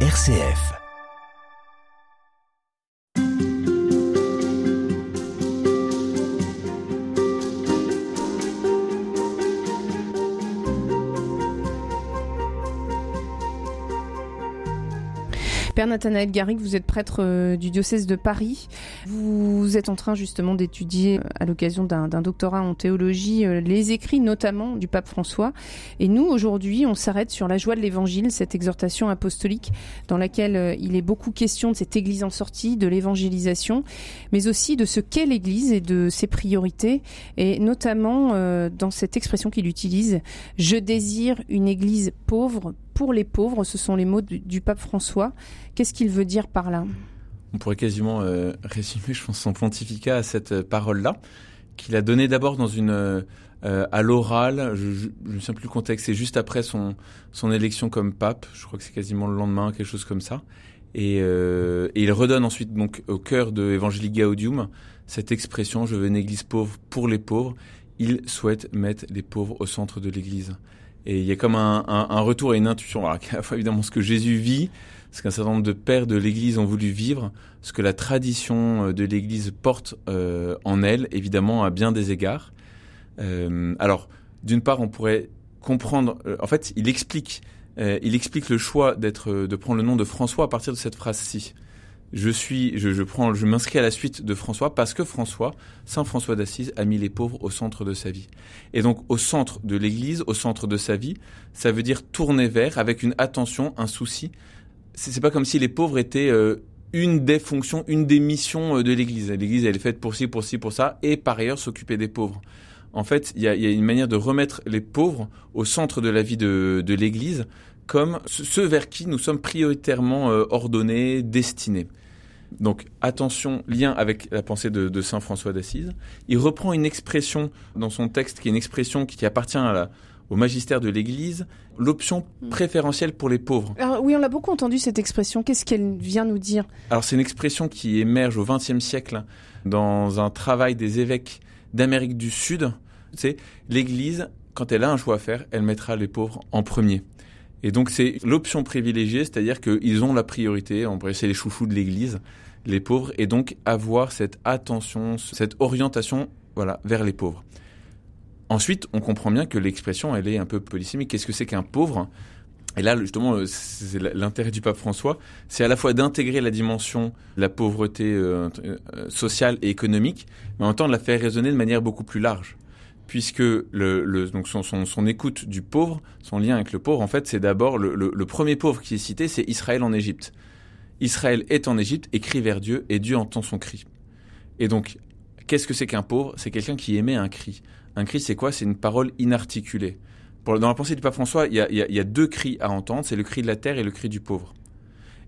RCF. Nathanaël Garrigue, vous êtes prêtre euh, du diocèse de Paris. Vous êtes en train justement d'étudier, euh, à l'occasion d'un doctorat en théologie, euh, les écrits notamment du pape François. Et nous, aujourd'hui, on s'arrête sur la joie de l'évangile, cette exhortation apostolique dans laquelle il est beaucoup question de cette église en sortie, de l'évangélisation, mais aussi de ce qu'est l'église et de ses priorités. Et notamment dans cette expression qu'il utilise, je désire une église pauvre, pour les pauvres, ce sont les mots du, pape François. Qu'est-ce qu'il veut dire par là? On pourrait quasiment euh, résumer, je pense, son pontificat à cette euh, parole-là, qu'il a donnée d'abord euh, à l'oral. Je ne me souviens plus le contexte. C'est juste après son son élection comme pape. Je crois que c'est quasiment le lendemain, quelque chose comme ça. Et, et il redonne ensuite donc au cœur de Evangelii Gaudium cette expression "Je veux une Église pauvre pour les pauvres". Il souhaite mettre les pauvres au centre de l'Église. Et il y a comme un, retour et une intuition, à la fois évidemment ce que Jésus vit, ce qu'un certain nombre de pères de l'Église ont voulu vivre, ce que la tradition euh, de l'Église porte euh, en elle, évidemment à bien des égards. Euh, alors, d'une part, on pourrait comprendre. En fait, il explique, il explique le choix d'être, de prendre le nom de François à partir de cette phrase-ci je suis, je, m'inscris à la suite de François parce que François, Saint François d'Assise, a mis les pauvres au centre de sa vie. Et donc, au centre de l'Église, au centre de sa vie, ça veut dire tourner vers avec une attention, un souci. C'est pas comme si les pauvres étaient euh, une des fonctions, une des missions euh, de l'Église. L'Église, elle est faite pour ci, pour ci, pour ça, et par ailleurs s'occuper des pauvres. En fait, il y a, y a, une manière de remettre les pauvres au centre de la vie de, de l'Église comme ceux vers qui nous sommes prioritairement euh, ordonnés, destinés. Donc attention, lien avec la pensée de, Saint François d'Assise. Il reprend une expression dans son texte qui est une expression qui, appartient au magistère de l'Église, l'option hmm. préférentielle pour les pauvres. Alors, oui, on l'a beaucoup entendu cette expression. Qu'est-ce qu'elle vient nous dire? Alors c'est une expression qui émerge au XXe siècle dans un travail des évêques d'Amérique du Sud. C'est l'Église, quand elle a un choix à faire, elle mettra les pauvres en premier. Et donc c'est l'option privilégiée, c'est-à-dire qu'ils ont la priorité, on pourrait c'est les chouchous de l'Église, les pauvres, et donc avoir cette attention, cette orientation voilà, vers les pauvres. Ensuite, on comprend bien que l'expression, elle est un peu polysémique. Qu'est-ce que c'est qu'un pauvre? Et là, justement, c'est l'intérêt du pape François, c'est à la fois d'intégrer la dimension de la pauvreté euh, euh, sociale et économique, mais en même temps de la faire résonner de manière beaucoup plus large puisque donc son, écoute du pauvre, son lien avec le pauvre, en fait, c'est d'abord le, premier pauvre qui est cité, c'est Israël en Égypte. Israël est en Égypte et crie vers Dieu, et Dieu entend son cri. Et donc, qu'est-ce que c'est qu'un pauvre? C'est quelqu'un qui émet un cri. Un cri, c'est quoi? C'est une parole inarticulée. Pour, dans la pensée du pape François, il y, a, il y a deux cris à entendre, c'est le cri de la terre et le cri du pauvre.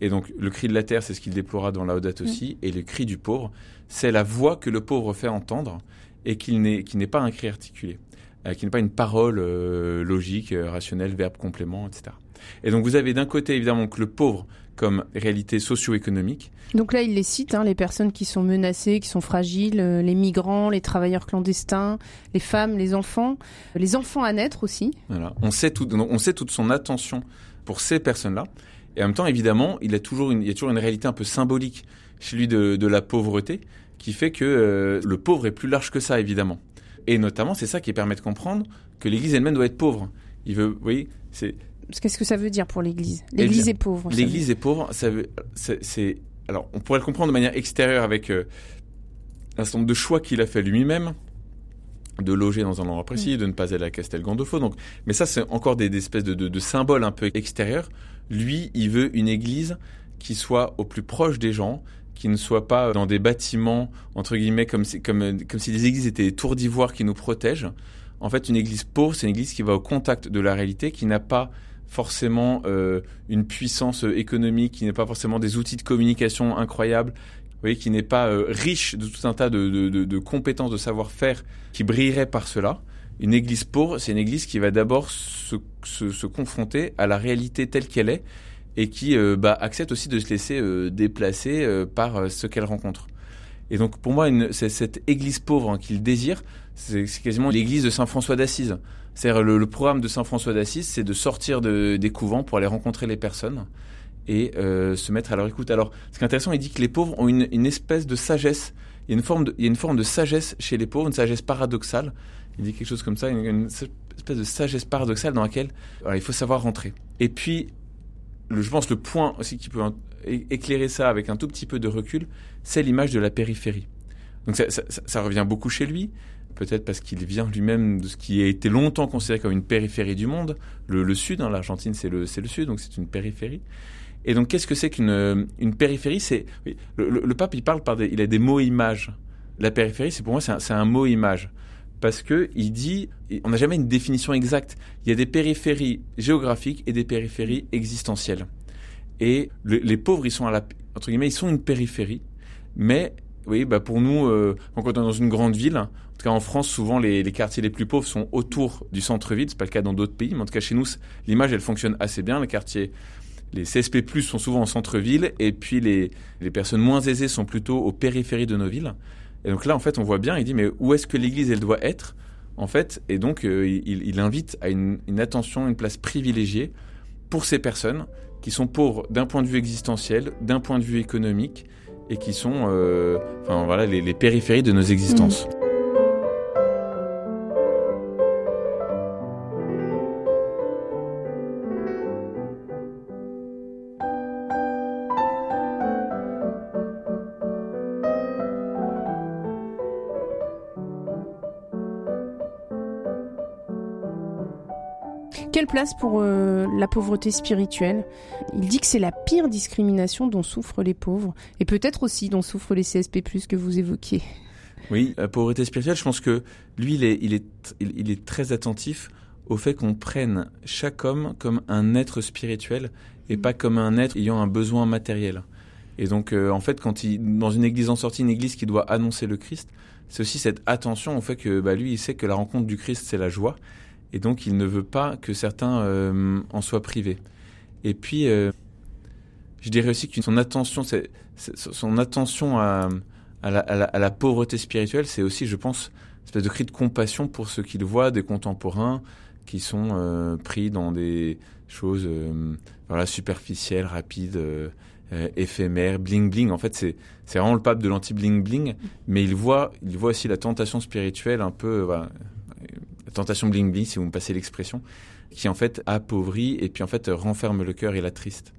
Et donc, le cri de la terre, c'est ce qu'il déplora dans la Odate aussi, et le cri du pauvre, c'est la voix que le pauvre fait entendre et n'est, qui n'est pas un cri articulé, euh, qui n'est pas une parole euh, logique, euh, rationnelle, verbe complément, etc. Et donc vous avez d'un côté évidemment que le pauvre comme réalité socio-économique. Donc là, il les cite, hein, les personnes qui sont menacées, qui sont fragiles, les migrants, les travailleurs clandestins, les femmes, les enfants, les enfants à naître aussi. Voilà. On sait tout, on sait toute son attention pour ces personnes-là. Et en même temps, évidemment, il, a toujours une, il y a toujours une réalité un peu symbolique chez lui de, de la pauvreté qui fait que euh, le pauvre est plus large que ça, évidemment. Et notamment, c'est ça qui permet de comprendre que l'Église elle-même doit être pauvre. Il veut, oui, c'est. Qu'est-ce que ça veut dire pour l'Église L'Église est pauvre. L'Église est pauvre. Ça veut, c'est, alors, on pourrait le comprendre de manière extérieure avec euh, un certain nombre de choix qu'il a fait lui-même, de loger dans un endroit précis, mm. de ne pas aller à Castel Gandolfo. Donc, mais ça, c'est encore des, espèces de, de, de, symboles un peu extérieurs. Lui, il veut une Église qui soit au plus proche des gens, qui ne soient pas dans des bâtiments entre guillemets comme si, comme, comme si les églises étaient des tours d'ivoire qui nous protègent. En fait, une église pauvre, c'est une église qui va au contact de la réalité, qui n'a pas forcément euh, une puissance économique, qui n'a pas forcément des outils de communication incroyables, voyez, qui n'est pas euh, riche de tout un tas de, de, compétences, de savoir-faire qui brillerait par cela. Une église pauvre, c'est une église qui va d'abord se, se, confronter à la réalité telle qu'elle est et qui euh, bah, accepte aussi de se laisser euh, déplacer euh, par ce qu'elle rencontre. Et donc pour moi, cette église pauvre hein, qu'il désire, c'est quasiment l'église de Saint François d'Assise. C'est-à-dire le, programme de Saint François d'Assise, c'est de sortir de, des couvents pour aller rencontrer les personnes et euh, se mettre à leur écoute. Alors, ce qui est intéressant, il dit que les pauvres ont une, espèce de sagesse. Il y, a une forme de, il y a une forme de sagesse chez les pauvres, une sagesse paradoxale. Il dit quelque chose comme ça, une, une espèce de sagesse paradoxale dans laquelle il faut savoir rentrer. Et puis, je pense le point aussi qui peut éclairer ça avec un tout petit peu de recul, c'est l'image de la périphérie. Donc ça, revient beaucoup chez lui, peut-être parce qu'il vient lui-même de ce qui a été longtemps considéré comme une périphérie du monde, le, sud, hein, l'Argentine c'est le, le sud, donc c'est une périphérie. Et donc, qu'est-ce que c'est qu'une une périphérie? C'est le, pape, il parle par des, il a des mots images. La périphérie, c'est pour moi, c'est un, un, mot image parce que il dit, on n'a jamais une définition exacte. Il y a des périphéries géographiques et des périphéries existentielles. Et les pauvres, ils sont à la, entre guillemets, ils sont une périphérie, mais oui, bah pour nous, euh, quand on est dans une grande ville, en tout cas en France, souvent les, quartiers les plus pauvres sont autour du centre-ville. C'est pas le cas dans d'autres pays, mais en tout cas chez nous, l'image elle fonctionne assez bien. Les quartiers les CSP+, sont souvent en centre-ville, et puis les personnes moins aisées sont plutôt aux périphéries de nos villes. Et donc là, en fait, on voit bien, il dit, mais où est-ce que l'Église, elle doit être? En fait, et donc, euh, il, invite à une, une, attention, une place privilégiée pour ces personnes qui sont pauvres d'un point de vue existentiel, d'un point de vue économique, et qui sont, euh, enfin voilà, les, les, périphéries de nos existences. Mmh. Quelle place pour euh, la pauvreté spirituelle? Il dit que c'est la pire discrimination dont souffrent les pauvres, et peut-être aussi dont souffrent les CSP+, que vous évoquiez. Oui, la pauvreté spirituelle, je pense que lui, il est, très attentif au fait qu'on prenne chaque homme comme un être spirituel et pas comme un être ayant un besoin matériel. Et donc, euh, en fait, quand il, dans une église en sortie, une église qui doit annoncer le Christ, c'est aussi cette attention au fait que bah, lui, il sait que la rencontre du Christ, c'est la joie et donc il ne veut pas que certains euh, en soient privés. Et puis, euh, je dirais aussi que son attention, son attention à, la, pauvreté spirituelle, c'est aussi, je pense, une espèce de cri de compassion pour ceux qu'il voit, des contemporains qui sont euh, pris dans des choses voilà, superficielles, rapides, euh, éphémères, bling bling. En fait, c'est, c'est vraiment le pape de l'anti bling bling, mais il voit, il voit aussi la tentation spirituelle un peu. Tentation bling bling, si vous me passez l'expression, qui en fait appauvrit et puis en fait renferme le cœur et la triste.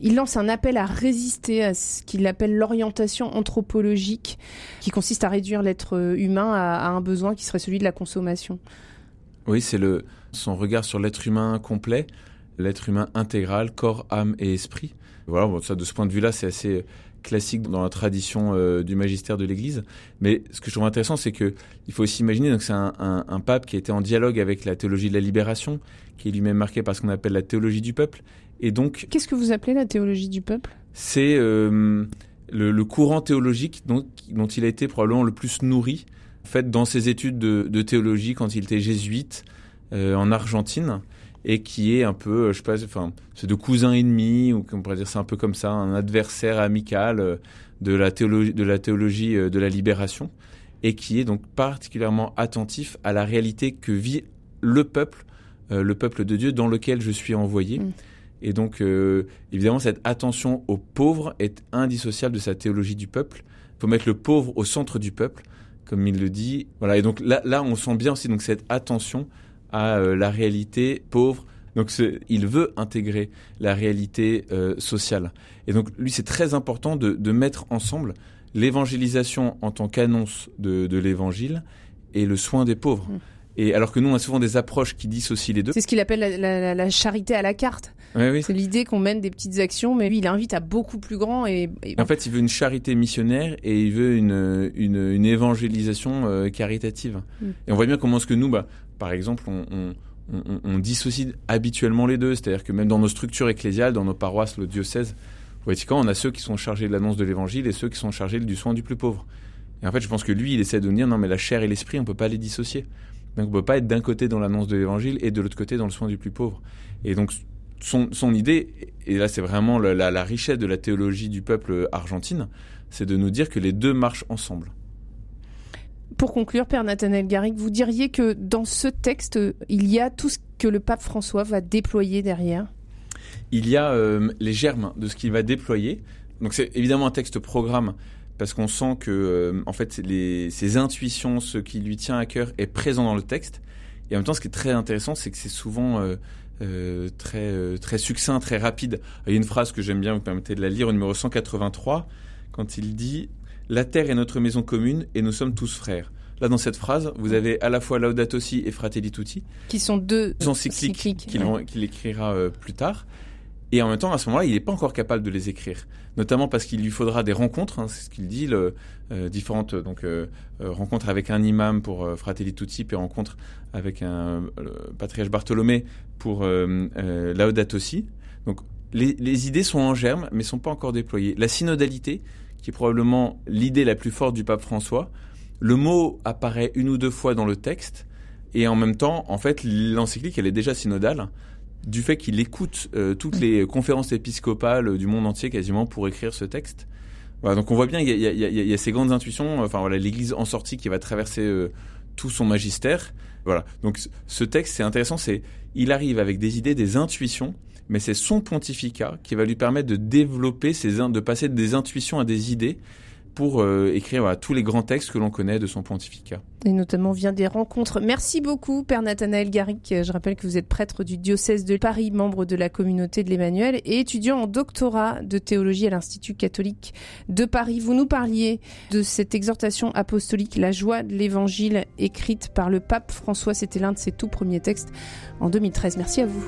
Il lance un appel à résister à ce qu'il appelle l'orientation anthropologique, qui consiste à réduire l'être humain à, à, un besoin qui serait celui de la consommation. Oui, c'est le son regard sur l'être humain complet, l'être humain intégral, corps, âme et esprit. Voilà, bon, ça, de ce point de vue-là, c'est assez classique dans la tradition euh, du magistère de l'Église. Mais ce que je trouve intéressant, c'est que il faut aussi imaginer que c'est un, un, un, pape qui était en dialogue avec la théologie de la libération, qui est lui-même marqué par ce qu'on appelle la théologie du peuple. Et donc, qu'est-ce que vous appelez la théologie du peuple? C'est euh, le, le, courant théologique dont, dont, il a été probablement le plus nourri, en fait, dans ses études de, de théologie quand il était jésuite euh, en Argentine et qui est un peu, je sais pas, enfin, c'est de cousin ennemi, ou on pourrait dire c'est un peu comme ça, un adversaire amical euh, de la théologie, de la théologie de la libération, et qui est donc particulièrement attentif à la réalité que vit le peuple, euh, le peuple de Dieu dans lequel je suis envoyé. Mm. Et donc, euh, évidemment, cette attention aux pauvres est indissociable de sa théologie du peuple. Il faut mettre le pauvre au centre du peuple, comme il le dit. Voilà. Et donc là, là, on sent bien aussi donc cette attention à euh, la réalité pauvre. Donc il veut intégrer la réalité euh, sociale. Et donc lui, c'est très important de, de, mettre ensemble l'évangélisation en tant qu'annonce de, de l'évangile et le soin des pauvres. Mmh. Et alors que nous, on a souvent des approches qui dissocient les deux. C'est ce qu'il appelle la, la, la, charité à la carte. Oui. C'est l'idée qu'on mène des petites actions, mais lui, il invite à beaucoup plus grand. Et, et... En fait, il veut une charité missionnaire et il veut une, une, une évangélisation euh, caritative. Mm. Et on voit bien comment est-ce que nous, bah, par exemple, on, on on, dissocie habituellement les deux. C'est-à-dire que même dans nos structures ecclésiales, dans nos paroisses, le diocèse, Vatican, on a ceux qui sont chargés de l'annonce de l'évangile et ceux qui sont chargés du soin du plus pauvre. Et en fait, je pense que lui, il essaie de dire non, mais la chair et l'esprit, on peut pas les dissocier. Donc on ne peut pas être d'un côté dans l'annonce de l'évangile et de l'autre côté dans le soin du plus pauvre. Et donc son, son idée, et là c'est vraiment la, la, la, richesse de la théologie du peuple argentine, c'est de nous dire que les deux marchent ensemble. Pour conclure, Père Nathanaël Garrigue, vous diriez que dans ce texte, il y a tout ce que le pape François va déployer derrière? Il y a les germes de ce qu'il va déployer. Donc c'est évidemment un texte programme parce qu'on sent que en fait les, ses intuitions, ce qui lui tient à cœur est présent dans le texte. Et en même temps, ce qui est très intéressant, c'est que c'est souvent euh, très, euh, très succinct, très rapide. Il y a une phrase que j'aime bien, vous permettez de la lire, au numéro 183, quand il dit La terre est notre maison commune et nous sommes tous frères. Là, dans cette phrase, vous avez à la fois Laudato Si et Fratelli Tutti. Qui sont deux encycliques qu'il écrira euh, plus tard. Et en même temps, à ce moment-là, il n'est pas encore capable de les écrire, notamment parce qu'il lui faudra des rencontres. Hein, c'est ce qu'il dit, le, euh, différentes donc euh, rencontres avec un imam pour Fratelli Tutti, puis rencontres avec un patriarche Bartholomé pour Laudato Si. Donc les, les, idées sont en germe, mais sont pas encore déployées. La synodalité, qui est probablement l'idée la plus forte du pape François, le mot apparaît une ou deux fois dans le texte, et en même temps, en fait, l'encyclique, elle est déjà synodale du fait qu'il écoute euh, toutes les conférences épiscopales du monde entier quasiment pour écrire ce texte. Voilà, donc on voit bien il y, y, a ces grandes intuitions. Enfin voilà, l'Église en sortie qui va traverser euh, tout son magistère. Voilà. Donc ce texte, c'est intéressant. C'est il arrive avec des idées, des intuitions, mais c'est son pontificat qui va lui permettre de développer ces, de passer des intuitions à des idées pour euh, écrire tous les grands textes que l'on connaît de son pontificat. Et notamment vient des rencontres. Merci beaucoup, Père Nathanaël Garrick. Je rappelle que vous êtes prêtre du diocèse de Paris, membre de la communauté de l'Emmanuel et étudiant en doctorat de théologie à l'Institut catholique de Paris. Vous nous parliez de cette exhortation apostolique, La joie de l'Évangile, écrite par le pape François. C'était l'un de ses tout premiers textes en 2013. Merci à vous.